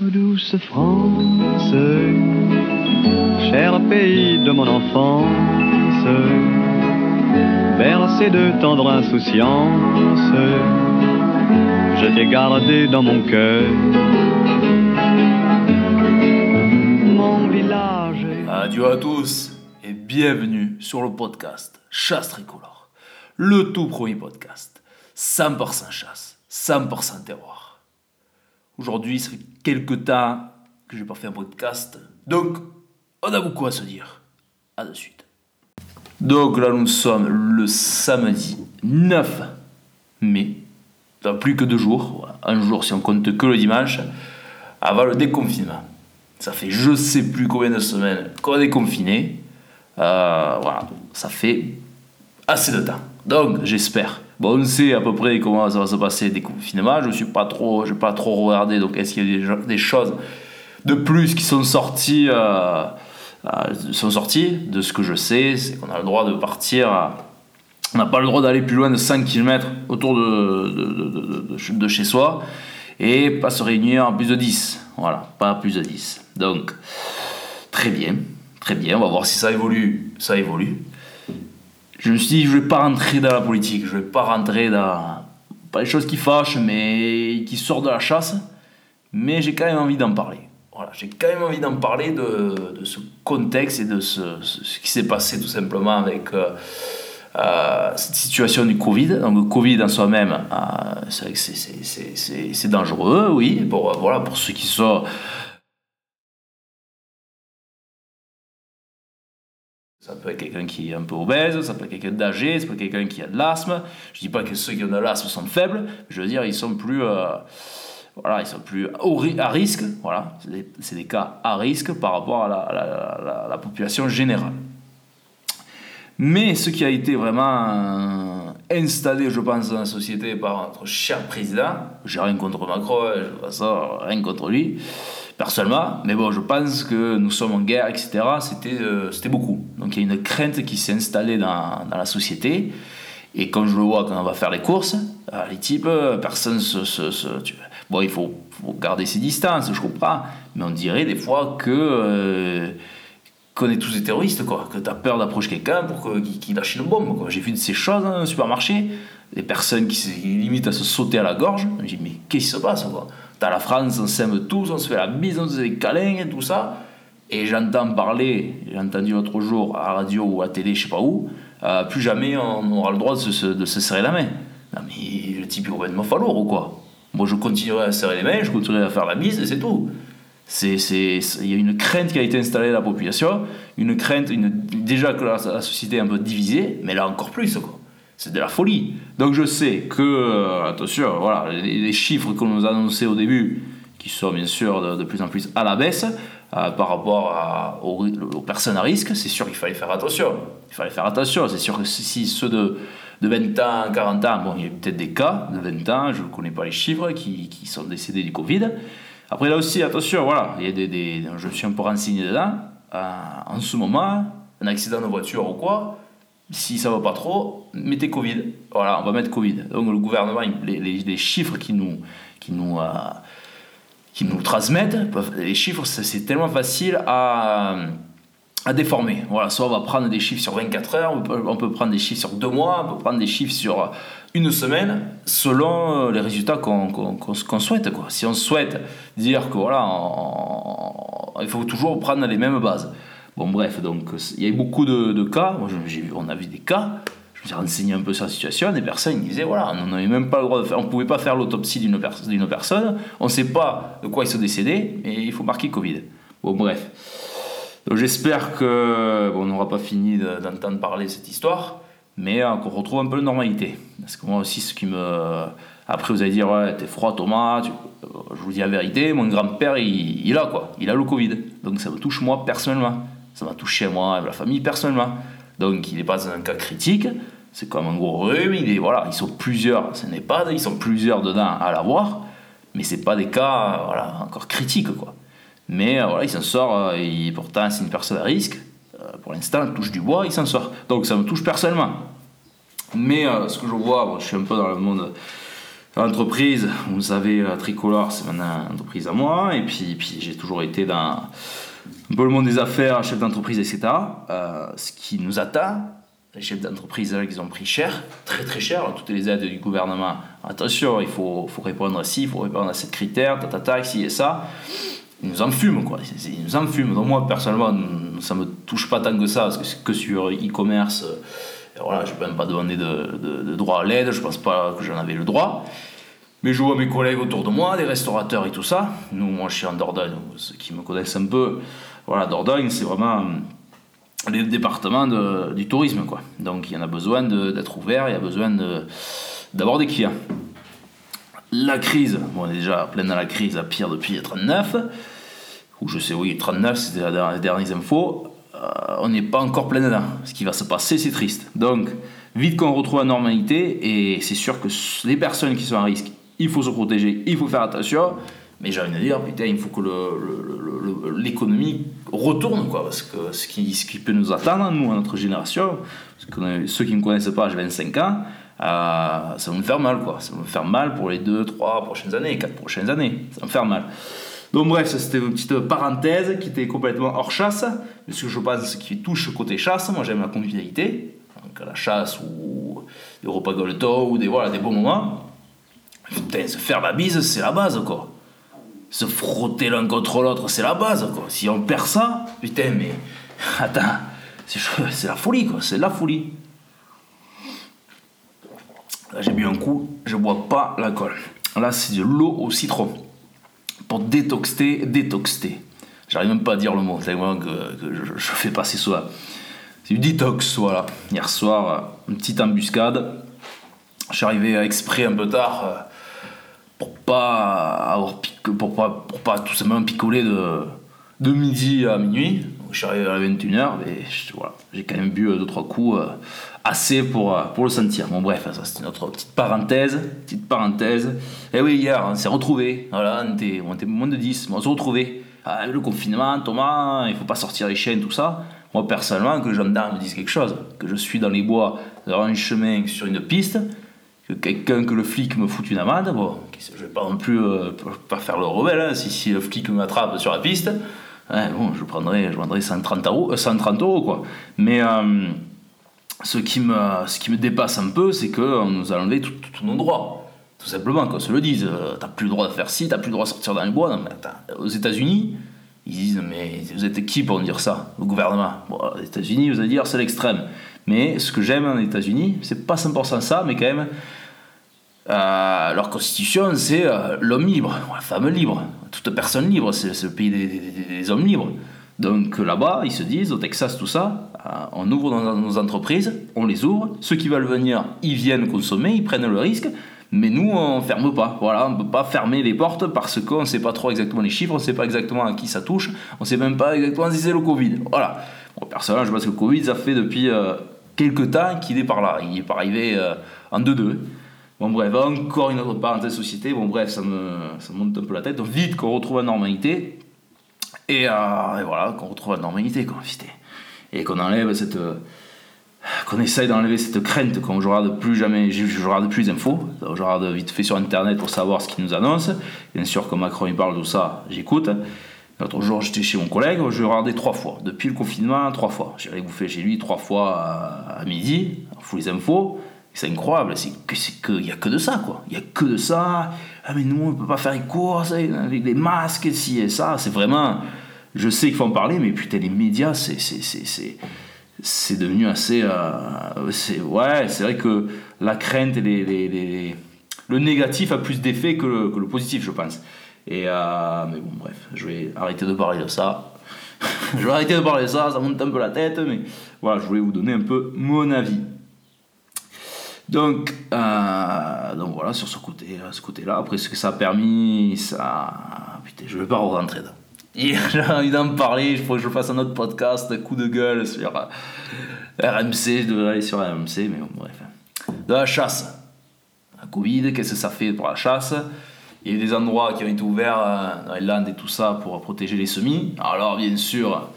Douce France, cher pays de mon enfance, bercé de tendre insouciance, je t'ai gardé dans mon cœur. Mon village. Adieu à tous et bienvenue sur le podcast Chasse Tricolore. Le tout premier podcast. 100% chasse, 100% terroir. Aujourd'hui, ça fait quelques temps que j'ai pas fait un podcast, donc on a beaucoup à se dire. À de suite. Donc là, nous sommes le samedi 9 mai. Dans plus que deux jours, un jour si on compte que le dimanche, avant le déconfinement. Ça fait je sais plus combien de semaines qu'on est confiné. Euh, voilà, ça fait assez de temps. Donc j'espère. Bon, on sait à peu près comment ça va se passer le déconfinement. Je suis pas trop, je pas trop regardé. Donc est-ce qu'il y a des, des choses de plus qui sont sorties, euh, euh, sont sorties? De ce que je sais, c'est qu'on a le droit de partir. on n'a pas le droit d'aller plus loin de 5 km autour de chez soi et pas se réunir en plus de 10. Voilà, pas plus de 10. Donc, très bien, très bien. On va voir si ça évolue. Ça évolue. Je me suis dit, je vais pas rentrer dans la politique, je vais pas rentrer dans. Pas les choses qui fâchent, mais qui sortent de la chasse. Mais j'ai quand même envie d'en parler. Voilà, j'ai quand même envie d'en parler de, de ce contexte et de ce, ce- qui s'est passé tout simplement avec. euh, euh, cette situation du Covid. Donc le Covid en soi-même, euh, c'est dangereux, oui, pour, voilà, pour ceux qui sont... Ça peut être quelqu'un qui est un peu obèse, ça peut être quelqu'un d'âgé, ça peut être quelqu'un qui a de l'asthme. Je dis pas que ceux qui ont de l'asthme sont faibles, je veux dire, ils sont plus... euh, voilà, ils sont plus à risque, voilà, c'est des, cas à risque par rapport à la- population générale. Mais ce qui a été vraiment euh, installé, je pense, dans la société par notre cher président, j'ai rien contre Macron, je ça, rien contre lui, personnellement, mais bon, je pense que nous sommes en guerre, etc., euh, c'était beaucoup. Donc il y a une crainte qui s'est installée dans, dans la société, et quand je le vois quand on va faire les courses, euh, les types, euh, personne se... se- Bon, il faut, garder ses distances, je comprends, mais on dirait des fois que... euh, qu'on est tous des terroristes, quoi. Que t'as peur d'approcher quelqu'un pour qu'il qu'il lâche une bombe. J'ai vu de ces choses dans un supermarché, des personnes qui, se- limitent à se sauter à la gorge. J'ai dit, mais qu'est-ce qui se passe, quoi? T'as la France, on s'aime tous, on se fait la bise, on se fait des câlins et tout ça. Et j'entends parler, j'ai entendu l'autre jour à radio ou à télé, je sais pas où, euh, plus jamais on aura le droit de se, serrer la main. Non mais le type est complètement falour ou quoi? Moi je continuerai à serrer les mains, je continuerai à faire la bise et c'est tout. Il y a une crainte qui a été installée dans la population, une crainte, une, déjà que la, société est un peu divisée, mais là encore plus, quoi. C'est de la folie. Donc je sais que, euh, attention, voilà, les, chiffres qu'on nous a annoncés au début, qui sont bien sûr de plus en plus à la baisse, euh, par rapport aux, personnes à risque, c'est sûr qu'il fallait faire attention. Il fallait faire attention. C'est sûr que si, ceux de, de 20 ans, 40 ans, bon, il y a peut-être des cas de 20 ans, je ne connais pas les chiffres, qui, sont décédés du Covid. Après, là aussi, attention, voilà, il y a des, je me suis un peu renseigné dedans. Euh, en ce moment, un accident de voiture ou quoi, si ça va pas trop, mettez Covid. Voilà, on va mettre Covid. Donc le gouvernement, les chiffres qui nous, qui nous, euh, qui nous transmettent, les chiffres, c'est tellement facile à, à déformer. Voilà, soit on va prendre des chiffres sur 24 heures, on peut, prendre des chiffres sur deux mois, on peut prendre des chiffres sur une semaine, selon euh, les résultats qu'on souhaite. Quoi. Si on souhaite dire que voilà, il faut toujours prendre les mêmes bases. Bon, bref, donc il y a eu beaucoup de, cas. Moi, on a vu des cas. Je me suis renseigné un peu sur la situation. Des personnes disaient voilà, on n'avait même pas le droit de faire, on pouvait pas faire l'autopsie d'une pers- d'une personne. On ne sait pas de quoi ils sont décédés, mais il faut marquer Covid. Bon, bref. J'espère que bon, on n'aura pas fini de- d'entendre parler de cette histoire, mais euh, qu'on retrouve un peu de normalité. Parce que moi aussi, ce qui me. Après, vous allez dire, ouais, t'es froid, Thomas. euh, Je vous dis la vérité, mon grand-père, il, a quoi Il a le Covid. Donc ça me touche moi personnellement. Ça m'a touché moi et la famille personnellement. Donc il n'est pas un cas critique. C'est comme un gros rhume. Il est, voilà, ils sont plusieurs. Ce n'est pas, ils sont plusieurs dedans à l'avoir. Mais c'est pas des cas voilà, encore critiques. Quoi. Mais euh, voilà, il s'en sort. euh, et pourtant, c'est une personne à risque. Euh, pour l'instant, il touche du bois, il s'en sort. Donc ça me touche personnellement. Mais ce que je vois, je suis un peu dans le monde, L'entreprise, vous savez, Tricolore, c'est maintenant une entreprise à moi. Et puis, puis j'ai toujours été dans peu le monde des affaires, chef d'entreprise, etc. ce qui nous atteint, les chefs d'entreprise, ils ont pris cher, très très cher, toutes les aides du gouvernement. Attention, il faut, répondre à ci, il faut répondre à ce critère, tatata, ci et ça. Ils nous en fument, quoi. Ils nous en fument. Donc moi, personnellement, ça me touche pas tant que ça, parce que, que sur e-commerce, euh, voilà, je ne peux même pas demander de, de, droit à l'aide, je pense pas que j'en avais le droit. Mais je vois mes collègues autour de moi, des restaurateurs et tout ça. Nous, moi, je suis en Dordogne, ceux qui me connaissent un peu, voilà, Dordogne, c'est vraiment le département du tourisme. Quoi. Donc il y en a besoin d'être ouvert, il y a besoin d'avoir des clients. La crise, bon, on est déjà plein dans la crise, à pire depuis 39, ou je sais, oui, 39, c'était les dernières infos. Euh, on n'est pas encore plein dedans. Ce qui va se passer, c'est triste. Donc, vite qu'on retrouve la normalité, et c'est sûr que les personnes qui sont à risque, il faut se protéger, il faut faire attention. Mais j'ai envie de dire, putain, il faut que l'économie retourne, quoi, parce que ce qui, peut nous attendre, nous, à notre génération, ceux qui ne me connaissent pas, j'ai 25 ans, euh, ça va me faire mal, quoi. Ça va me faire mal pour les 2, 3 prochaines années, 4 prochaines années. Ça va me faire mal. Donc bref, c'était une petite parenthèse qui était complètement hors chasse. Mais ce que je pense, ce qui touche côté chasse, moi j'aime la convivialité. Donc la chasse ou des repas goleto ou des, voilà, des bons moments. Putain, se faire la bise, c'est la base, quoi se frotter l'un contre l'autre, c'est la base, quoi. Si on perd ça, putain, mais. Attends, c'est la folie, quoi. C'est la folie. Là, j'ai bu un coup, je bois pas l'alcool. Là, c'est de l'eau au citron. Pour détoxer, détoxer. J'arrive même pas à dire le mot, c'est que, que je, fais passer ça. C'est du détox, voilà. Hier soir, une petite embuscade. Je suis arrivé exprès un peu tard euh, pour pas avoir pour pas, pour pas tout simplement picoler de, de midi à minuit. je suis arrivé à 21h, mais voilà, j'ai quand même bu 2-3 euh, coups euh, assez pour, euh, pour le sentir. Bon, bref, ça c'est notre petite parenthèse. Petite parenthèse. Et eh oui, hier, on s'est retrouvés. Voilà, on était, on était moins de 10, mais on s'est retrouvés. Ah, le confinement, Thomas, il faut pas sortir les chaînes, tout ça. Moi, personnellement, que les gendarmes me disent quelque chose, que je suis dans les bois, dans un chemin, sur une piste, que quelqu'un, que le flic me fout une amende, bon, je vais pas non plus euh, pas faire le rebelle, hein, si, si, le flic m'attrape sur la piste, hein, bon, je prendrai, je prendrai 130 euros, 130 euh, euros quoi. Mais euh, ce, qui me, ce qui me dépasse un peu, c'est qu'on nous a enlevé tous nos droits. Tout simplement, qu'on se le dise. t'as plus le droit de faire ci, t'as plus le droit de sortir dans les bois. Aux États-Unis, ils disent Mais vous êtes qui pour me dire ça Le gouvernement? Bon, aux États-Unis, vous allez dire c'est l'extrême. Mais ce que j'aime en États-Unis, c'est pas 100% ça, mais quand même, euh, leur constitution, c'est euh, l'homme libre, la femme libre, toute personne libre, c'est le pays des, hommes libres. Donc là-bas, ils se disent, au Texas, tout ça, euh, on ouvre nos, entreprises, on les ouvre, ceux qui veulent venir, ils viennent consommer, ils prennent le risque, mais nous, on ferme pas. Voilà, on ne peut pas fermer les portes parce qu'on ne sait pas trop exactement les chiffres, on ne sait pas exactement à qui ça touche, on ne sait même pas exactement si c'est le Covid. Voilà. Bon, personnellement, je pense que le Covid, ça fait depuis quelques temps qu'il est par là. Il n'est pas arrivé en 2-2. Bon bref, encore une autre parenthèse société, bon bref, ça me, ça monte un peu la tête. Vite qu'on retrouve la normalité, et, euh, voilà, qu'on retrouve la normalité, quoi, Et qu'on enlève cette... qu'on essaye d'enlever cette crainte qu'on je regarde plus jamais, je regarde plus d'infos, je regarde vite fait sur internet pour savoir ce qu'ils nous annoncent. Bien sûr, quand Macron il parle de ça, j'écoute. L'autre jour, j'étais chez mon collègue, je regardais trois fois. Depuis le confinement, trois fois. J'ai bouffé chez lui trois fois à, midi, on fout les infos. C'est incroyable, c'est qu'il n'y a que de ça, quoi. Il n'y a que de ça. Ah, mais nous, on ne peut pas faire les courses avec des masques, ci et ça. C'est vraiment. Je sais qu'il faut en parler, mais putain, les médias, c'est. C'est devenu assez. Euh, ouais, c'est vrai que la crainte et les, les, le négatif a plus d'effet que, que le positif, je pense. Et euh, mais bon, bref, je vais arrêter de parler de ça. je vais arrêter de parler de ça, ça monte un peu la tête, mais voilà, je voulais vous donner un peu mon avis. Donc, euh, donc voilà, sur ce côté, ce côté-là. Après, ce que ça a permis, ça. Putain, je vais pas rentrer dedans. J'ai envie d'en parler, il faut que je fasse un autre podcast, coup de gueule sur euh, RMC, je devrais aller sur RMC, mais bon, bref. De la chasse. La Covid, qu'est-ce que ça fait pour la chasse? Il y a des endroits qui ont été ouverts euh, dans les Landes et tout ça pour protéger les semis. Alors, bien sûr,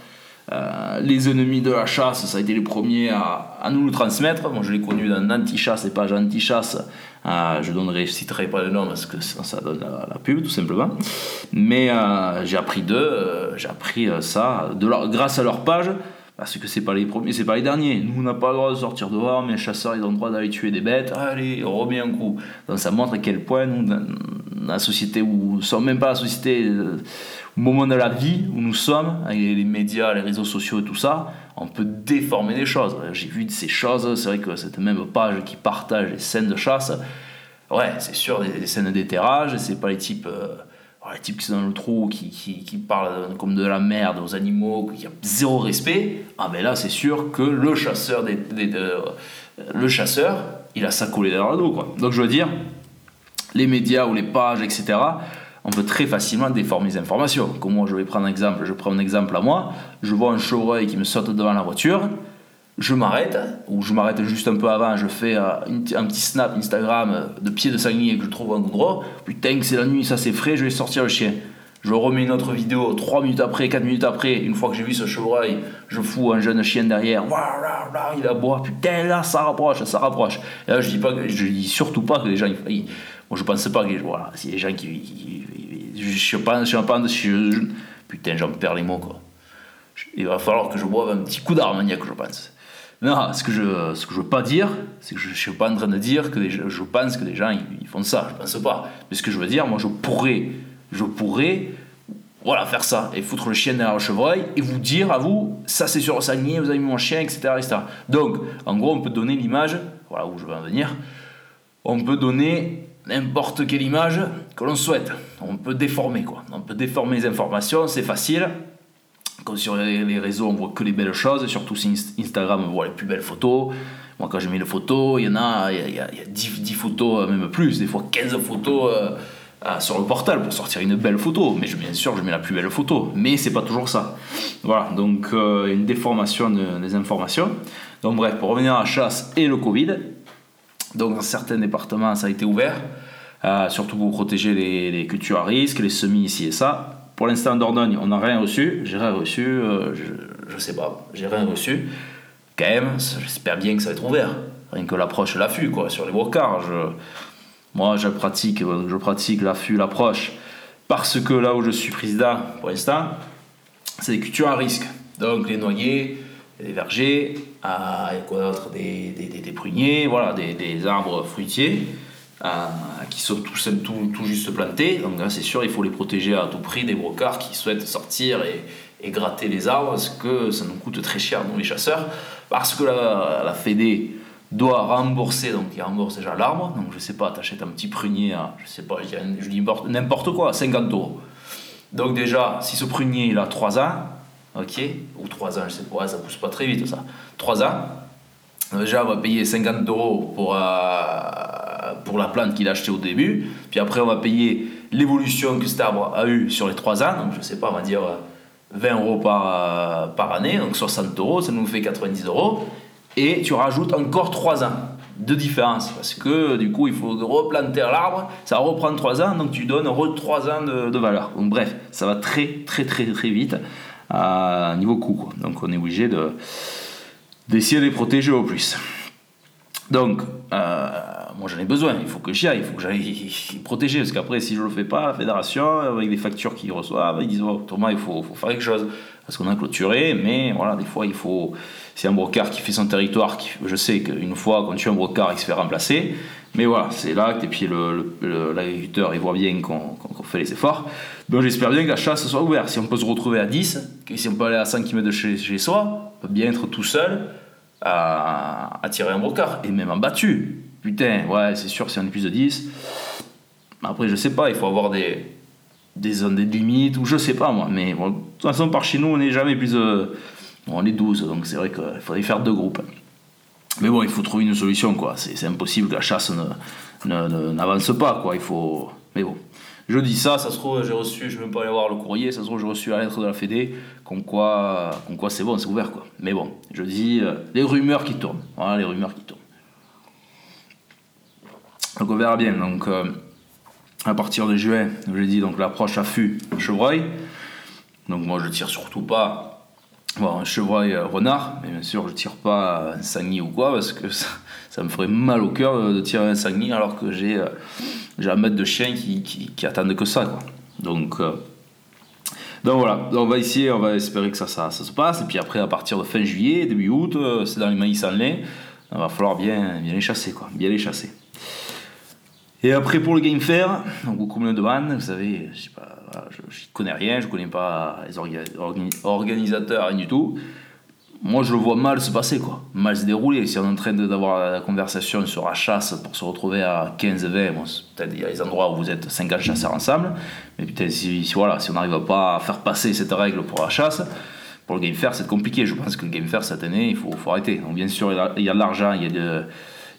euh, les ennemis de la chasse, ça a été les premiers à, nous le transmettre. Je l'ai connu dans l'anti-chasse et pages anti-chasse Euh, je ne citerai pas le nom parce que ça donne la, pub tout simplement. Mais euh, j'ai appris d'eux, j'ai appris ça de leur, grâce à leur page. Parce que c'est pas les premiers, c'est pas les derniers. Nous, on n'a pas le droit de sortir dehors, mais les chasseurs, ils ont le droit d'aller tuer des bêtes. Allez, on remet un coup. Donc ça montre à quel point nous, la société nous sommes même pas la société, moment de la vie où nous sommes, avec les médias, les réseaux sociaux et tout ça, on peut déformer les choses. J'ai vu de ces choses, c'est vrai que cette même page qui partage les scènes de chasse, ouais, c'est sûr, des, scènes d'éterrage, c'est pas les types, euh, les types qui sont dans le trou, qui, qui, parlent comme de la merde aux animaux, qui ont zéro respect. Ah, mais là, c'est sûr que le chasseur, des, le chasseur, il a ça collé dans le dos, quoi. Donc, je veux dire, les médias ou les pages, etc., on peut très facilement déformer les informations. Comme moi, je vais prendre un exemple, je prends un exemple à moi, je vois un chevreuil qui me saute devant la voiture, je m'arrête, ou je m'arrête juste un peu avant, je fais euh, un petit snap Instagram de pied de sanglier que je trouve un endroit, putain que c'est la nuit, ça c'est frais, je vais sortir le chien. Je remets une autre vidéo 3 minutes après, 4 minutes après, une fois que j'ai vu ce chevreuil, je fous un jeune chien derrière, il aboie, putain là ça rapproche, ça rapproche. Et là je dis, pas, je dis surtout pas que les gens, moi je pense pas que voilà, si les gens qui, je pas, je pas, je, putain j'en perds les mots quoi. Il va falloir que je boive un petit coup d'armagnac je pense. Non, ce que je ce que je veux pas dire, c'est que je, ne suis pas en train de dire que je pense que les gens ils, font ça, je pense pas. Mais ce que je veux dire, moi je pourrais je pourrais voilà, faire ça et foutre le chien derrière le chevreuil et vous dire à vous, ça c'est sur le vous avez mis mon chien, etc., etc. Donc, en gros, on peut donner l'image, voilà où je veux en venir, on peut donner n'importe quelle image que l'on souhaite. On peut déformer quoi. On peut déformer les informations, c'est facile. Sur les réseaux, on voit que les belles choses, surtout sur Instagram, on voit les plus belles photos. Moi, quand je mets les photos, il y en a, il y a, 10, photos, même plus, des fois 15 photos. Euh, euh, sur le portal pour sortir une belle photo. Mais bien sûr, je mets la plus belle photo. Mais c'est pas toujours ça. Voilà, donc euh, une déformation des informations. Donc bref, pour revenir à la chasse et le Covid, donc dans certains départements, ça a été ouvert, euh, surtout pour protéger les, cultures à risque, les semis ici et ça. Pour l'instant, en Dordogne, on n'a rien reçu. J'ai rien reçu, je, ne sais pas, j'ai rien reçu. Quand même, j'espère bien que ça va être ouvert. Rien que l'approche l'affût, quoi, sur les brocards. Moi, je pratique, je pratique l'affût, l'approche, parce que là où je suis président pour l'instant, c'est des cultures à risque. Donc les noyers, les vergers, ah, quoi d'autre des, des, des, pruniers, voilà, des, des arbres fruitiers ah, qui sont tout, tout, tout, juste plantés. Donc là, c'est sûr, il faut les protéger à tout prix des brocards qui souhaitent sortir et, et gratter les arbres, parce que ça nous coûte très cher, nous les chasseurs, parce que la, la Fédé doit rembourser, donc il rembourse déjà l'arbre, donc je sais pas, t'achètes un petit prunier à, je sais pas, je dis n'importe quoi, 50 euros. Donc déjà, si ce prunier il a 3 ans, ok, ou 3 ans, je sais pas, ça pousse pas très vite ça, 3 ans, déjà on va payer 50 euros pour, euh, pour la plante qu'il a achetée au début, puis après on va payer l'évolution que cet arbre a eu sur les 3 ans, donc je sais pas, on va dire 20 euros par, euh, par année, donc 60 euros, ça nous fait 90 euros. Et tu rajoutes encore 3 ans de différence. Parce que du coup il faut replanter l'arbre, ça reprend 3 ans. Donc tu donnes 3 ans de, valeur. Donc bref, ça va très très très très vite à niveau coût Donc on est obligé de d'essayer de les protéger au plus. Donc euh, moi j'en ai besoin, il faut que j'y aille, il faut que j'aille protéger. Parce qu'après si je le fais pas, la fédération avec des factures qu'ils reçoivent, ils disent oh, Thomas il faut, faut faire quelque chose. Parce qu'on a clôturé, mais voilà des fois il faut c'est un brocard qui fait son territoire, je sais qu'une fois qu'on tue un brocard, il se fait remplacer. Mais voilà, c'est l'acte, et puis l'agriculteur, il voit bien qu'on fait les efforts. Donc j'espère bien que la chasse soit ouverte. Si on peut se retrouver à 10, si on peut aller à 5 km de chez, soi, on peut bien être tout seul à, tirer un brocard, et même en battu. Putain, ouais, c'est sûr, si on est plus de 10. Après, je sais pas, il faut avoir des, des zones de limite, ou je sais pas moi, mais de toute façon, par chez nous, on n'est jamais plus de on est 12, donc c'est vrai qu'il faudrait faire deux groupes. Mais bon, il faut trouver une solution, quoi. C'est impossible que la chasse n'avance pas, quoi. Il faut. Mais bon. Je dis ça, ça se trouve, j'ai reçu, je ne vais pas aller voir le courrier, ça se trouve, j'ai reçu la lettre de la Fédé, comme quoi, quoi c'est bon, c'est ouvert, quoi. Mais bon, je dis, euh, les rumeurs qui tournent. Voilà, les rumeurs qui tournent. Donc on verra bien. Donc, euh, à partir de juin, je l'ai dit, donc l'approche affût chevreuil. Donc moi, je tire surtout pas Bon, un chevreuil renard, mais bien sûr, je tire pas un sanglier ou quoi, parce que ça, me ferait mal au cœur de tirer un sanglier alors que j'ai j'ai un maître de chien qui, qui, attendent que ça. Quoi. Donc, donc voilà, on va essayer, on va espérer que ça, ça, se passe. Et puis après, à partir de fin juillet, début août, c'est dans les maïs en lait, il va falloir bien, bien les chasser, quoi, bien les chasser. Et après pour le Game Fair, donc le demandent, vous savez, je sais pas, je, connais rien, je connais pas les organisateurs, rien du tout. Moi je le vois mal se passer quoi, mal se dérouler. Si on est en train d'avoir la conversation sur la chasse pour se retrouver à 15-20, peut-être il y a des endroits où vous êtes 50 chasseurs ensemble, mais peut-être si, voilà, si on n'arrive pas à faire passer cette règle pour la chasse, pour le Game Fair c'est compliqué. Je pense que le Game Fair cette année il faut, faut arrêter. Donc bien sûr il y a de l'argent, il y a de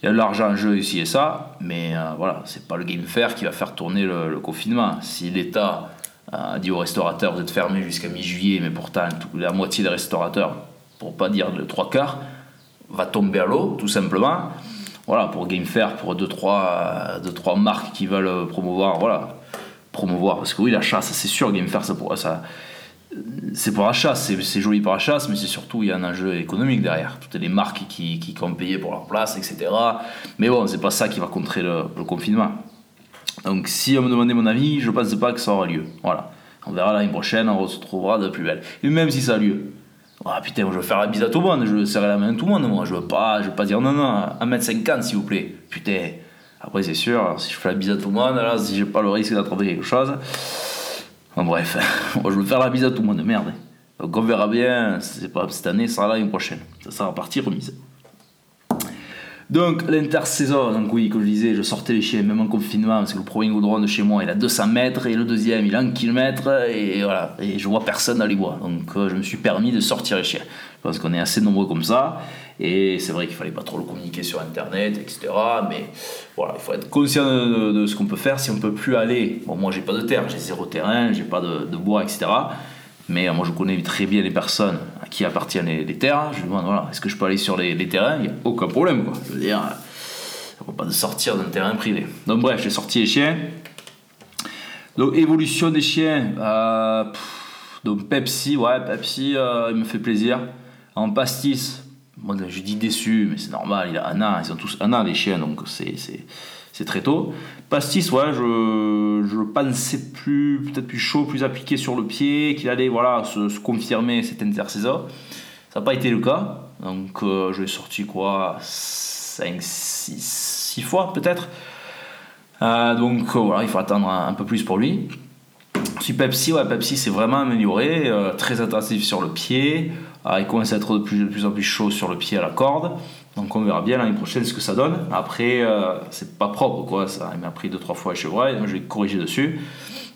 il y a de l'argent en jeu ici et ça, mais euh, voilà, c'est pas le game fair qui va faire tourner le, confinement. Si l'État a dit aux restaurateurs vous êtes fermés jusqu'à mi-juillet, mais pourtant la moitié des restaurateurs, pour pas dire le trois quarts, va tomber à l'eau, tout simplement. Voilà, pour Game Fair, pour 2-3 deux, trois, deux, trois marques qui veulent promouvoir, voilà, promouvoir, parce que oui, la chasse, c'est sûr, Game Fair, ça, ça, c'est pour la chasse, c'est joli pour la chasse, mais c'est surtout, il y a un enjeu économique derrière. Toutes les marques qui, qui comptent payer pour leur place, etc. Mais bon, c'est pas ça qui va contrer le, confinement. Donc, si on me demandait mon avis, je pense pas que ça aura lieu. Voilà. On verra l'année prochaine, on se retrouvera de plus belle. Et même si ça a lieu, ah putain, je veux faire la bise à tout le monde, je veux la main à tout le monde, moi. Je veux pas, je veux pas dire non, non, 1m50 s'il vous plaît. Putain. Après, c'est sûr, si je fais la bise à tout le monde, là, si j'ai pas le risque d'attraper quelque chose bref, je veux faire la bise à tout le monde, merde. Donc on verra bien, c'est pas cette année, ça sera l'année prochaine. Ça sera partie remise. Donc l'intersaison, donc oui, comme je disais, je sortais les chiens même en confinement parce que le premier goudron de chez moi il a 200 mètres et le deuxième il a 1 km et voilà, et je vois personne dans les bois. Donc euh, je me suis permis de sortir les chiens. Je pense qu'on est assez nombreux comme ça et c'est vrai qu'il fallait pas trop le communiquer sur internet, etc. Mais voilà, il faut être conscient de, ce qu'on peut faire si on peut plus aller. Bon, moi j'ai pas de terre, j'ai zéro terrain, j'ai pas de, bois, etc. Mais euh, moi, je connais très bien les personnes à qui appartiennent les, terres. Je me demande, voilà, est-ce que je peux aller sur les, terrains? Il n'y a aucun problème, quoi. Je veux dire, ça ne va pas de sortir d'un terrain privé. Donc, bref, j'ai sorti les chiens. Donc, évolution des chiens. Euh, donc, Pepsi, ouais, Pepsi, euh, il me fait plaisir. En pastis, moi, je dis déçu, mais c'est normal, il a un an, ils ont tous un an, les chiens, donc c'est très tôt. Pastis, ouais, je, je pensais plus, peut-être plus chaud, plus appliqué sur le pied, qu'il allait voilà, se, confirmer cette intersaison. Ça n'a pas été le cas. Donc euh, je l'ai sorti quoi 5, 6, 6 fois peut-être. Euh, donc euh, voilà, il faut attendre un, peu plus pour lui. Si Pepsi, ouais, Pepsi s'est vraiment amélioré, très intensif sur le pied. il commence à être de plus, en plus chaud sur le pied à la corde. Donc on verra bien l'année prochaine ce que ça donne. Après, euh, c'est pas propre quoi, ça. M'a pris deux trois fois à chevreuil, je vais corriger dessus.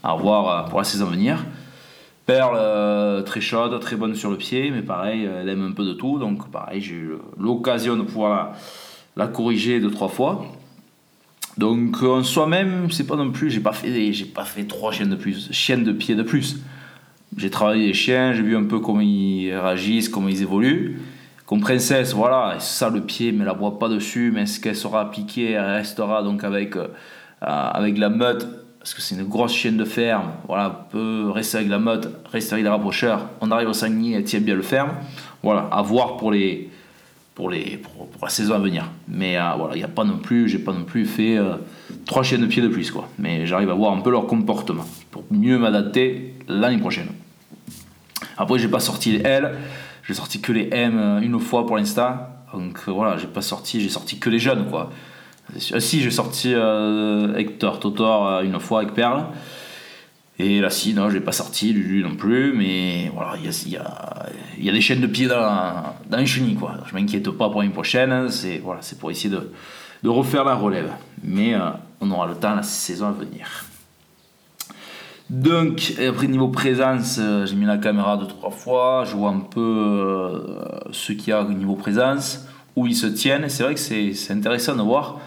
À revoir euh, pour la saison à venir. Perle euh, très chaude, très bonne sur le pied, mais pareil, elle aime un peu de tout. Donc pareil, j'ai eu l'occasion de pouvoir la, corriger deux trois fois. Donc en soi-même, c'est pas non plus, j'ai pas fait, j'ai pas fait trois chiennes de plus, chiennes de pied de plus. J'ai travaillé les chiens, j'ai vu un peu comment ils réagissent, comment ils évoluent. Comme princesse, voilà, ça le pied, mais la voit pas dessus, mais est-ce qu'elle sera appliquée Elle restera donc avec, euh, avec la meute, parce que c'est une grosse chienne de ferme, voilà, peut rester avec la meute, rester avec les rapprocheurs. On arrive au sanglier, elle tient bien le ferme. Voilà, à voir pour les, pour, les, pour, la saison à venir. Mais euh, voilà, il a pas non plus, j'ai pas non plus fait euh, trois chiennes de pied de plus, quoi. Mais j'arrive à voir un peu leur comportement pour mieux m'adapter l'année prochaine. Après, j'ai pas sorti les L. J'ai sorti que les M euh, une fois pour l'instant. Donc euh, voilà, j'ai pas sorti, j'ai sorti que les jeunes quoi. Si, j'ai sorti Hector Totor une fois avec Perle. Et là, si, non, j'ai pas sorti Lulu non plus, mais voilà, il y a, y, a, des chaînes de pieds dans, dans les chenilles, quoi. Je m'inquiète pas pour une prochaine, c'est voilà, pour essayer de, de, refaire la relève. Mais on aura le temps la saison à venir. Donc, après niveau présence, euh, j'ai mis la caméra deux trois fois, je vois un peu euh, ce qu'il y a au niveau présence, où ils se tiennent. C'est vrai que c'est intéressant de voir.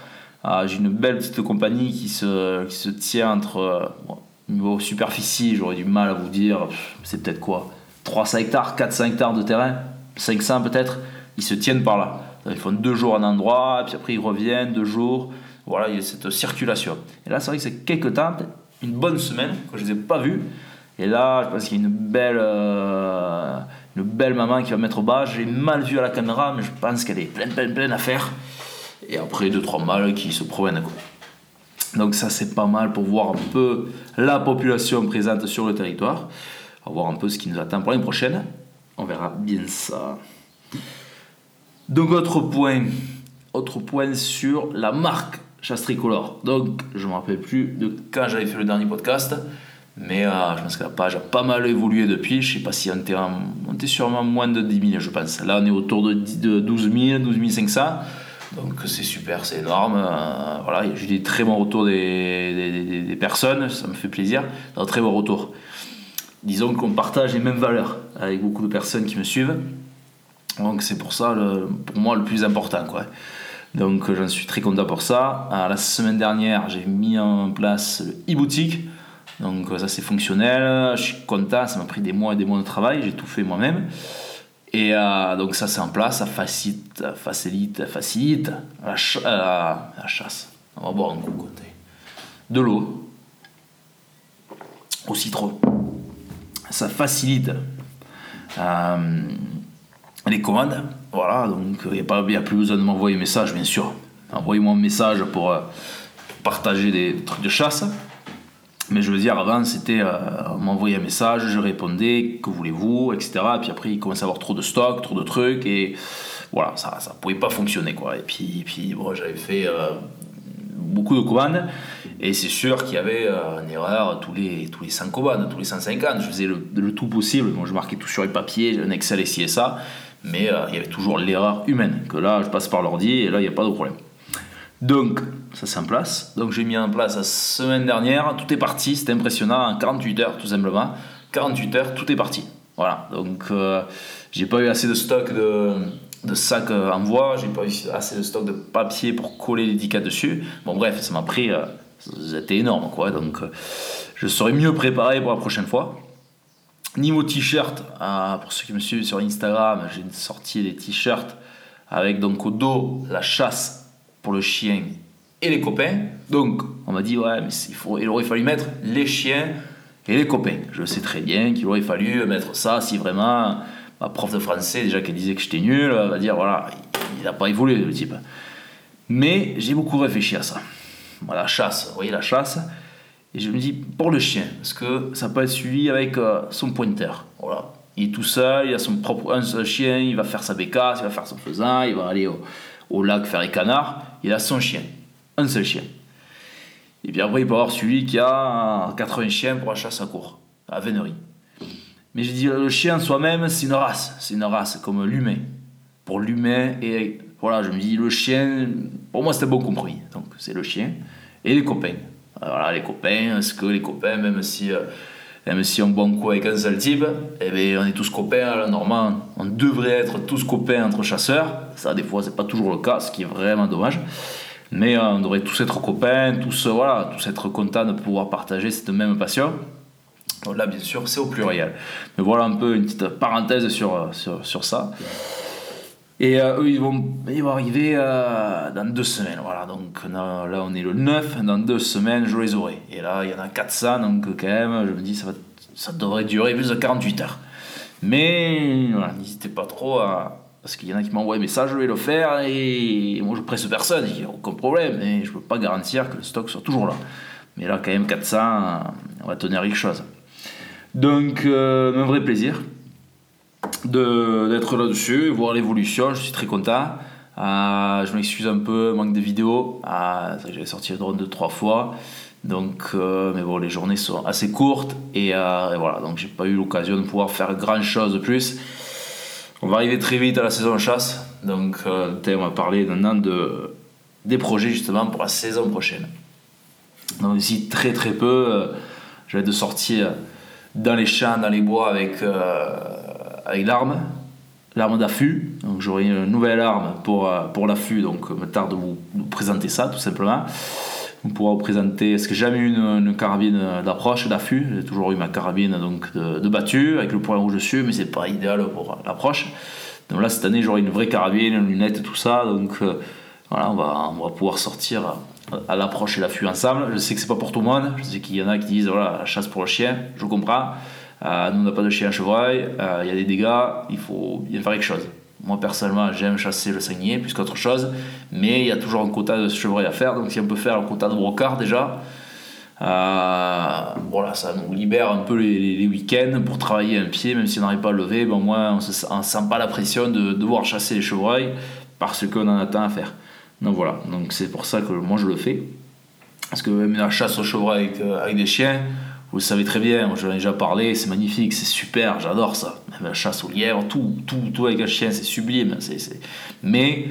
Ah, j'ai une belle petite compagnie qui se, qui se tient entre euh, niveau superficie, j'aurais du mal à vous dire, c'est peut-être quoi 300 hectares, 400 hectares de terrain, 500 peut-être, ils se tiennent par là. Ils font deux jours à un endroit, puis après ils reviennent, deux jours. Voilà, il y a cette circulation. Et là, c'est vrai que c'est quelques temps, une bonne semaine, que je ne les ai pas vus. Et là, je pense qu'il y a une belle, euh, une belle maman qui va mettre au bas. J'ai mal vu à la caméra, mais je pense qu'elle est pleine, pleine, pleine à faire. Et après, deux, trois mâles qui se promènent. Quoi. Donc ça, c'est pas mal pour voir un peu la population présente sur le territoire. On va voir un peu ce qui nous attend pour l'année prochaine. On verra bien ça. Donc autre point, autre point sur la marque chasse tricolore. Donc je ne me rappelle plus de quand j'avais fait le dernier podcast, mais euh, je pense que la page a pas mal évolué depuis. Je ne sais pas si on était, on était sûrement moins de 10 000, je pense. Là on est autour de 12 000, 12 500. Donc c'est super, c'est énorme. Euh, voilà, j'ai des très bons retours des, des, personnes, ça me fait plaisir, un très bons retours. Disons qu'on partage les mêmes valeurs avec beaucoup de personnes qui me suivent. Donc c'est pour ça, pour moi, le plus important. Quoi. Donc j'en suis très content pour ça. la semaine dernière, j'ai mis en place le e-boutique. Donc ça c'est fonctionnel, je suis content, ça m'a pris des mois et des mois de travail, j'ai tout fait moi-même. Et euh, donc ça c'est en place, ça facilite, facilite, facilite la, la, chasse. On va boire un coup côté. De l'eau au citron. Ça facilite euh, les commandes. Voilà, donc il n'y a, a, plus besoin de m'envoyer un message, bien sûr. Envoyez-moi un message pour euh, partager des trucs de chasse. Mais je veux dire, avant, c'était euh, on m'envoyait un message, je répondais, que voulez-vous, etc. Et puis après, il commençait à avoir trop de stock, trop de trucs, et voilà, ça ne pouvait pas fonctionner. Quoi. Et puis, puis bon, j'avais fait euh, beaucoup de commandes, et c'est sûr qu'il y avait euh, une erreur tous les, tous les 100 commandes, tous les 150. Je faisais le, tout possible, bon, je marquais tout sur les papiers, un Excel ici et ça, mais il y avait toujours l'erreur humaine, que là, je passe par l'ordi, et là, il n'y a pas de problème. Donc, ça c'est place. Donc, j'ai mis en place la semaine dernière. Tout est parti. C'était impressionnant. En 48 heures, tout simplement. 48 heures, tout est parti. Voilà. Donc, euh, j'ai pas eu assez de stock de, sacs euh, en bois. J'ai pas eu assez de stock de papier pour coller l'étiquette dessus. Bon, bref, ça m'a pris. Euh, c'était énorme, quoi. Donc, je serai mieux préparé pour la prochaine fois. Niveau t-shirt, pour ceux qui me suivent sur Instagram, j'ai sorti des t-shirts avec donc au dos la chasse le chien et les copains. Donc, on m'a dit, ouais, mais il, faut, il aurait fallu mettre les chiens et les copains. Je sais très bien qu'il aurait fallu mettre ça si vraiment ma prof de français, déjà qu'elle disait que j'étais nul, va dire, voilà, il n'a pas évolué le type. Mais j'ai beaucoup réfléchi à ça. Voilà, la chasse, vous voyez la chasse. Et je me dis, pour le chien, parce que ça peut être suivi avec euh, son pointeur. Voilà. Il est tout seul, il a son propre un seul chien, il va faire sa bécasse, il va faire son faisan, il va aller au, au lac faire les canards, il a son chien, un seul chien. Et puis après, il peut avoir celui qui a 80 chiens pour la chasse à court, à vénerie. Mais je dis, le chien soi-même, c'est une race, c'est une race comme l'humain. Pour l'humain, et voilà, je me dis, le chien, pour moi, c'était bon compris. Donc, c'est le chien et les copains. Voilà, les copains, est-ce que les copains, même si. Euh, même si on bon coup avec un seul type, eh bien, on est tous copains. Normalement, on devrait être tous copains entre chasseurs. Ça, des fois, c'est pas toujours le cas, ce qui est vraiment dommage. Mais euh, on devrait tous être copains, tous, euh, voilà, tous être contents de pouvoir partager cette même passion. Là, bien sûr, c'est au pluriel. Mais voilà un peu une petite parenthèse sur, euh, sur, sur ça. Et eux, ils vont, ils vont arriver dans deux semaines. Voilà, donc là, on est le 9. Dans deux semaines, je les aurai. Et là, il y en a 400. Donc, quand même, je me dis, ça, ça devrait durer plus de 48 heures. Mais n'hésitez pas trop à, parce qu'il y en a qui m'envoient des messages, je vais le faire, et moi je presse personne, il n'y a aucun problème, et je ne peux pas garantir que le stock soit toujours là. Mais là, quand même, 400, on va tenir quelque chose. Donc, euh, un vrai plaisir d'être là-dessus, voir l'évolution, je suis très content. Euh, je m'excuse un peu, manque de vidéos. Euh, J'avais sorti le drone deux, trois fois. Donc, euh, mais bon, les journées sont assez courtes et, et voilà, donc j'ai pas eu l'occasion de pouvoir faire grand chose de plus. On va arriver très vite à la saison chasse, donc on va parler maintenant de, des projets justement pour la saison prochaine. Donc ici très très peu, je vais de sortir dans les champs, dans les bois avec, avec l'arme, l'arme d'affût. Donc j'aurai une nouvelle arme pour, pour l'affût, donc me tarde de vous, présenter ça tout simplement. On pourra vous présenter, est-ce que j'ai jamais eu une, carabine d'approche, d'affût J'ai toujours eu ma carabine donc de, battu avec le point rouge dessus, mais c'est pas idéal pour l'approche. Donc là, cette année, j'aurai une vraie carabine, une lunette, tout ça. Donc euh, voilà, on va, on va pouvoir sortir à l'approche et l'affût ensemble. Je sais que c'est pas pour tout le monde. Je sais qu'il y en a qui disent voilà, la chasse pour le chien, je comprends. Euh, nous, on n'a pas de chien chevreuil, il y a des dégâts, il faut bien faire quelque chose. Moi, personnellement, j'aime chasser le sanglier plus qu'autre chose, mais il y a toujours un quota de chevreuil à faire. Donc, si on peut faire un quota de brocard déjà, euh, voilà, ça nous libère un peu les, week-ends pour travailler un pied, même si on n'arrive pas à le lever, ben, au moins on ne sent pas la pression de devoir chasser les chevreuils parce qu'on en a tant à faire. Donc voilà, donc c'est pour ça que moi je le fais. Parce que même la chasse aux chevreuils avec, euh, avec des chiens, vous le savez très bien, j'en ai déjà parlé, c'est magnifique, c'est super, j'adore ça. Même la chasse aux lièvres, tout, tout, tout avec un chien, c'est sublime. Mais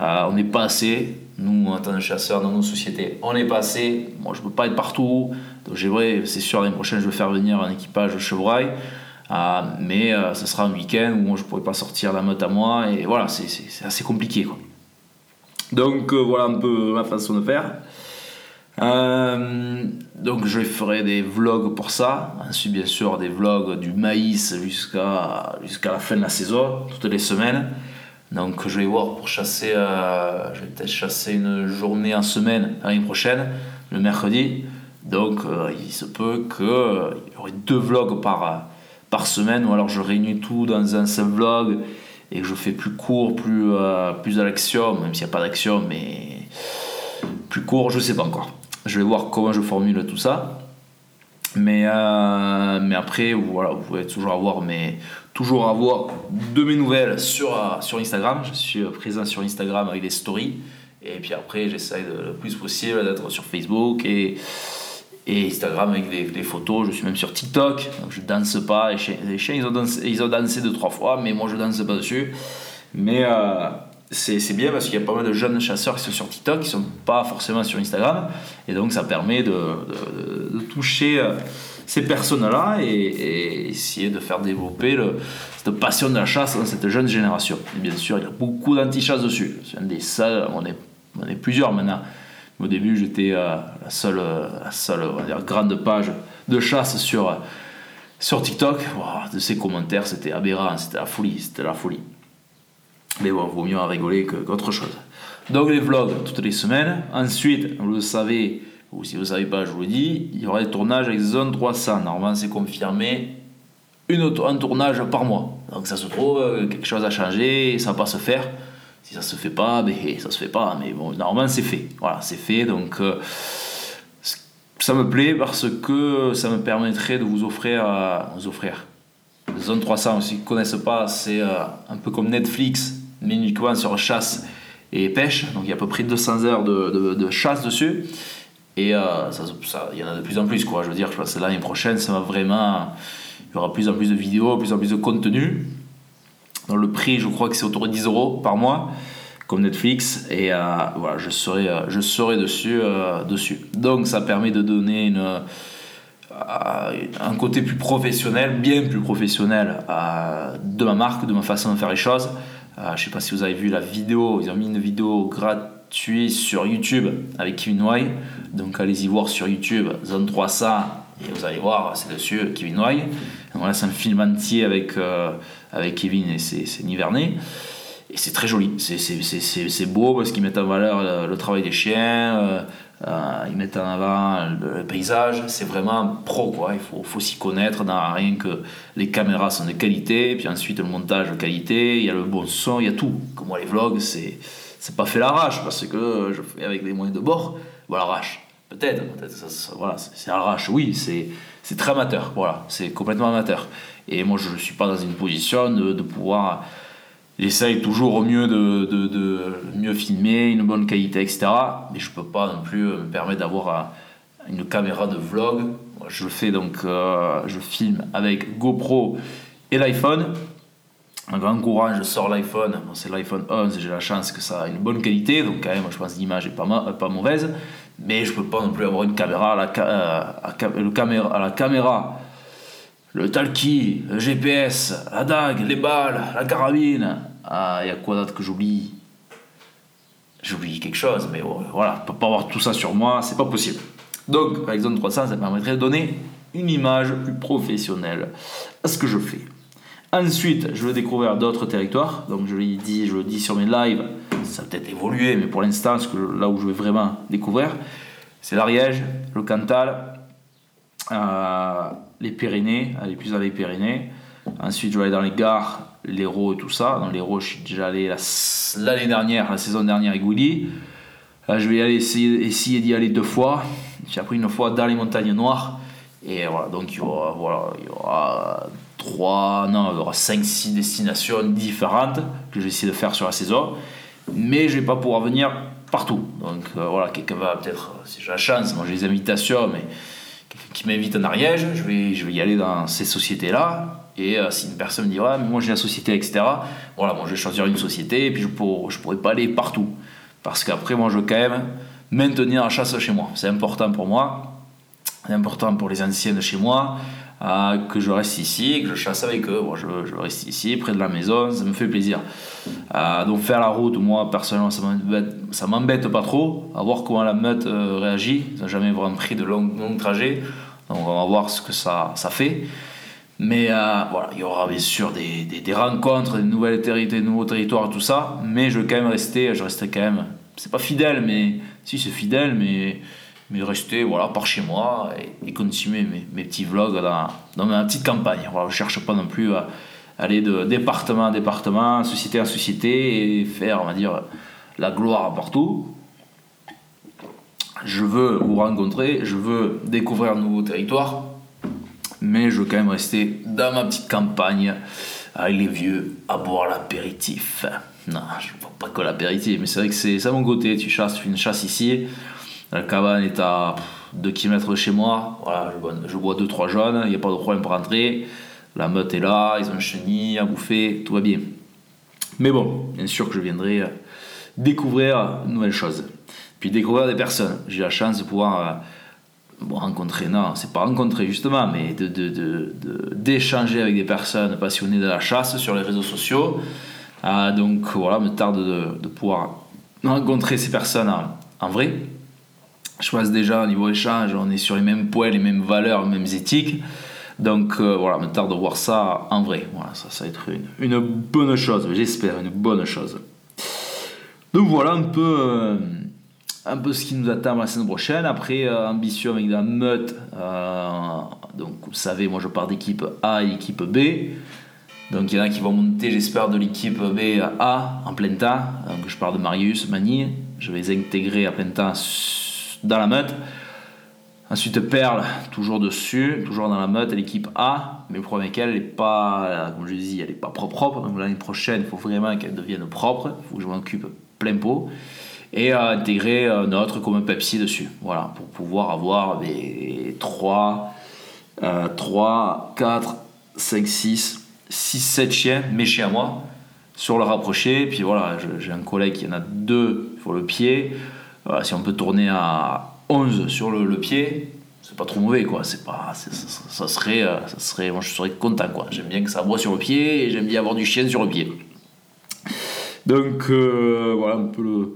euh, on n'est pas assez, nous en tant que chasseurs dans nos sociétés, on n'est pas assez. Moi je ne peux pas être partout, donc c'est sûr, l'année prochaine je vais faire venir un équipage de chevreuil. Euh, mais euh, sera un week-end où je ne pourrai pas sortir la meute à moi et voilà, c'est assez compliqué. Donc voilà un peu ma façon de faire. Euh, donc je ferai des vlogs pour ça. Ensuite bien sûr des vlogs du maïs jusqu'à jusqu'à la fin de la saison, toutes les semaines. Donc je vais voir pour chasser, euh, je vais peut-être chasser une journée en semaine l'année prochaine, le mercredi. Donc euh, il se peut qu'il y aurait deux vlogs par, par semaine, ou alors je réunis tout dans un seul vlog et je fais plus court, plus, plus à l'action, même s'il n'y a pas d'action, mais plus court, je sais pas encore. Je vais voir comment je formule tout ça. Mais, euh, mais après, vous pouvez toujours avoir, toujours avoir de mes nouvelles sur, euh, sur Instagram. Je suis présent sur Instagram avec des stories. Et puis après, j'essaye le plus possible d'être sur Facebook et, et Instagram avec des, photos. Je suis même sur TikTok. Donc je danse pas. Les chiens, les chiens ils, ont dansé, ils ont dansé deux, trois fois, mais moi je danse pas dessus. Mais. Euh, c'est bien parce qu'il y a pas mal de jeunes chasseurs qui sont sur TikTok, qui sont pas forcément sur Instagram, et donc ça permet de, toucher euh, ces personnes-là et, essayer de faire développer cette passion de la chasse dans cette jeune génération. Et bien sûr, il y a beaucoup d'anti-chasse dessus. C'est un des seuls, on est, on plusieurs maintenant. Au début, j'étais euh, la seule, la seule grande page de chasse sur, sur TikTok. de ces commentaires, c'était aberrant, c'était la folie, c'était la folie. Mais bon, vaut mieux en rigoler qu'autre chose. Donc les vlogs toutes les semaines. Ensuite, vous le savez, ou si vous ne savez pas, je vous le dis, il y aura des tournages avec Zone 300. Normalement, c'est confirmé. Une, un tournage par mois. Donc ça se trouve, euh, quelque chose a changé, ça va pas se faire. Si ça se fait pas, ben, ça se fait pas. Mais bon, normalement, c'est fait. Voilà, c'est fait. Donc euh, ça me plaît parce que ça me permettrait de vous offrir, euh, vous offrir. Zone 300, ceux qui ne connaissent pas, c'est un peu comme Netflix mais uniquement sur chasse et pêche. Donc il y a à peu près 200 heures de, chasse dessus. Et euh, il y en a de plus en plus, quoi. Je veux dire, je l'année prochaine, ça va vraiment. Il y aura plus en plus de vidéos, plus en plus de contenu. Dans le prix, je crois que c'est autour de 10 euros par mois, comme Netflix. Et euh, voilà, je serai, euh, dessus. Donc ça permet de donner une, un côté plus professionnel, bien plus professionnel de ma marque, de ma façon de faire les choses. Euh, je ne sais pas si vous avez vu la vidéo, ils ont mis une vidéo gratuite sur YouTube avec Kevin White. Donc allez-y voir sur YouTube, Zone 300, et vous allez voir, c'est dessus, Kevin White. Voilà, c'est un film entier avec, euh, avec Kevin et c'est Nivernais. Et c'est très joli, c'est beau parce qu'ils mettent en valeur le, travail des chiens, euh, ils mettent en avant le, paysage, c'est vraiment pro quoi, il faut, faut s'y connaître dans rien que les caméras sont de qualité, puis ensuite le montage de qualité, il y a le bon son, il y a tout. Comme moi les vlogs, c'est c'est pas fait l'arrache parce que je fais avec les moyens de bord, voilà l'arrache. Peut-être, peut-être voilà, c'est l'arrache, oui, c'est c'est très amateur, voilà, c'est complètement amateur. Et moi je ne suis pas dans une position de pouvoir J'essaye toujours au mieux de, mieux filmer, une bonne qualité, etc. Mais je peux pas non plus me permettre d'avoir une caméra de vlog. Je fais donc, euh, je filme avec GoPro et l'iPhone. Un grand courant, je sors l'iPhone. c'est l'iPhone 11, j'ai la chance que ça a une bonne qualité, donc quand même, je pense que l'image est pas, mauvaise. Mais je peux pas non plus avoir une caméra à la, euh, le caméra, la caméra le talkie, le GPS, la dague, les balles, la carabine. Ah, il y a quoi d'autre que j'oublie? J'oublie quelque chose, mais voilà, je peux pas avoir tout ça sur moi, c'est pas possible. Donc, avec Zone 300, ça permettrait de donner une image plus professionnelle à ce que je fais. Ensuite, je veux découvrir d'autres territoires. Donc, je l'ai dit, je le dis sur mes lives, ça peut-être évolué, mais pour l'instant, là où je vais vraiment découvrir, c'est l'Ariège, le Cantal, euh, les Pyrénées, aller plus dans les Pyrénées. Ensuite, je vais aller dans les gares, l'Hérault et tout ça. Dans l'Hérault, je suis déjà allé l'année dernière, la saison dernière avec Willy. Là, je vais aller essayer, d'y aller deux fois. J'ai appris une fois dans les montagnes noires. Et voilà, donc il y aura, voilà, il y aura 3, non, il y aura 5-6 destinations différentes que je vais essayer de faire sur la saison. Mais je vais pas pouvoir venir partout. Donc euh, voilà, quelqu'un va peut-être, si j'ai la chance, moi j'ai des invitations, mais quelqu'un qui m'invite en Ariège, je vais, je vais y aller dans ces sociétés-là. Et euh, si une personne dit, moi j'ai la société, etc., voilà, je vais choisir une société et puis je ne pourrai pas aller partout. Parce qu'après, moi je veux quand même maintenir la chasse chez moi. C'est important pour moi, c'est important pour les anciens de chez moi. Euh, que je reste ici, que je chasse avec eux. Je, reste ici, près de la maison, ça me fait plaisir. Euh, donc faire la route, moi personnellement, ça m'embête pas trop. À voir comment la meute réagit. Ils n'ont jamais vraiment pris de longs, longs, trajets. Donc on va voir ce que ça fait. Mais voilà, il y aura bien sûr des, des, rencontres, des, nouvelles des nouveaux territoires, tout ça. Mais je vais quand même rester, je resterai quand même, c'est pas fidèle, mais si c'est fidèle, mais mais rester voilà, par chez moi et, continuer mes, mes, petits vlogs dans, dans, ma petite campagne. Voilà, je cherche pas non plus à aller de département en département, société en société et faire, on va dire, la gloire partout. Je veux vous rencontrer, je veux découvrir un nouveau territoire, mais je veux quand même rester dans ma petite campagne avec les vieux à boire l'apéritif. Non, je ne vois pas que l'apéritif, mais c'est vrai que c'est à mon côté. Tu chasses, tu fais une chasse ici, la cabane est à 2 km de chez moi. Voilà, je bois 2-3 jaunes, il n'y a pas de problème pour rentrer. La meute est là, ils ont une chenille à bouffer, tout va bien. Mais bon, bien sûr que je viendrai euh, découvrir de nouvelles choses. Puis découvrir des personnes. J'ai la chance de pouvoir euh, rencontrer, non, c'est pas rencontrer justement, mais d'échanger avec des personnes passionnées de la chasse sur les réseaux sociaux. Euh, donc voilà, me tarde de, pouvoir rencontrer ces personnes en vrai je pense déjà au niveau échange, on est sur les mêmes points, les mêmes valeurs, les mêmes éthiques. Donc euh, voilà, me tarde de voir ça en vrai. Voilà, ça, ça va être une, bonne chose, j'espère, une bonne chose. Donc voilà un peu, euh, un peu ce qui nous attend la semaine prochaine. Après, euh, avec la meute. donc vous savez, moi je pars d'équipe A et équipe B. Donc il y en a qui vont monter, j'espère, de l'équipe B à A en plein temps. Donc je pars de Marius, Mani. Je vais les intégrer à plein temps dans la meute. Ensuite, Perle, toujours dessus, toujours dans la meute, l'équipe A. Mais le problème est qu'elle n'est pas, comme je dis, elle n'est pas propre, propre. Donc l'année prochaine, il faut vraiment qu'elle devienne propre. Il faut que je m'en occupe plein pot. Et euh, intégrer euh, notre comme un Pepsi dessus. Voilà, pour pouvoir avoir des 3, 3 4, 5, 6, 6, 7 chiens, mes chiens à moi, sur le rapproché. Puis voilà, j'ai un collègue qui en a deux sur le pied si on peut tourner à 11 sur le, pied, c'est pas trop mauvais quoi. C'est pas, ça, serait, euh, ça serait, moi je serais content quoi. J'aime bien que ça boit sur le pied et j'aime bien avoir du chien sur le pied. Donc euh, voilà un peu,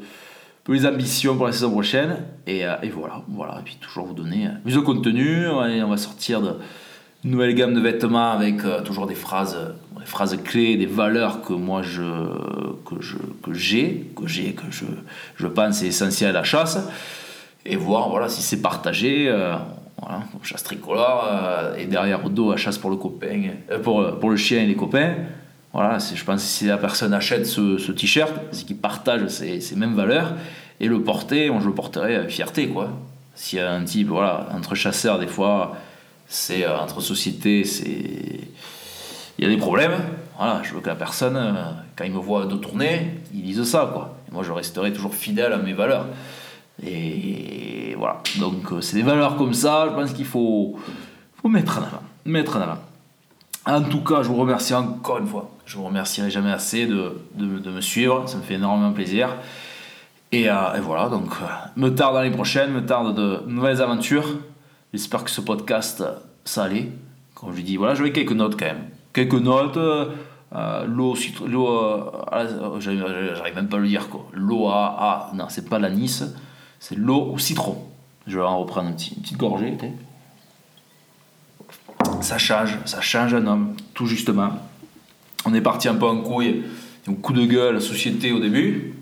les ambitions pour la saison prochaine et, euh, et, voilà, voilà. Et puis toujours vous donner plus de contenu. on va sortir de nouvelle gamme de vêtements avec toujours des phrases phrases clés, des valeurs que moi je, que je, que j'ai, que j'ai, que je, je pense est essentiel à la chasse, et voir voilà, si c'est partagé. Euh, voilà, chasse tricolore, euh, et derrière au dos, à chasse pour le copain, euh, pour, pour le chien et les copains. Voilà, je pense que si la personne achète ce, t-shirt, c'est qu'il partage ces, mêmes valeurs, et le porter, moi je le porterai avec fierté, quoi. S'il y a un type, voilà, entre chasseurs, des fois, c'est entre sociétés, c'est il y a des problèmes. Voilà, je veux que la personne, euh, quand il me voit de tourner, il dise ça, quoi. moi, je resterai toujours fidèle à mes valeurs. Et voilà. Donc, euh, c'est des valeurs comme ça, je pense qu'il faut, faut mettre en avant. Mettre en avant. En tout cas, je vous remercie encore une fois. Je vous remercierai jamais assez de, de, me suivre. Ça me fait énormément plaisir. Et, euh, voilà, donc, me tarde l'année prochaine, me tarde de nouvelles aventures. J'espère que ce podcast, ça allait. Comme je dis, voilà, je vais quelques notes quand même quelques notes. Euh, euh, l'eau, euh, j'arrive même pas à le dire quoi. L'eau à, non, c'est pas l'anis, c'est l'eau au citron. Je vais en reprendre une petite gorgée. Ça change, ça change un homme, tout justement. On est parti un peu en couille, un coup de gueule, la société au début.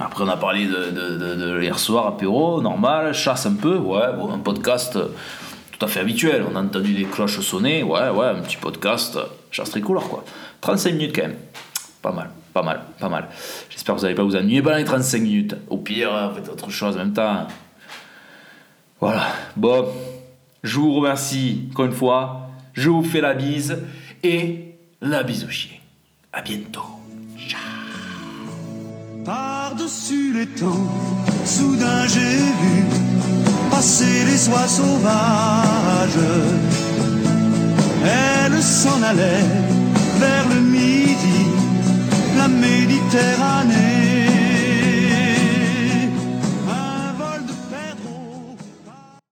Après, on a parlé de, hier soir, apéro, normal, chasse un peu, ouais, un podcast tout à fait habituel. On a entendu des cloches sonner, ouais, ouais, un petit podcast, chasse tricolore, quoi. 35 minutes quand même. Pas mal, pas mal, pas mal. J'espère que vous n'allez pas vous ennuyer pendant les 35 minutes. Au pire, faites autre chose en même temps. Voilà, bon, je vous remercie encore une fois, je vous fais la bise et la bise au chien. À bientôt. Ciao. Par-dessus les temps, soudain j'ai vu passer les oies sauvages. Elles s'en allaient vers le midi, la Méditerranée.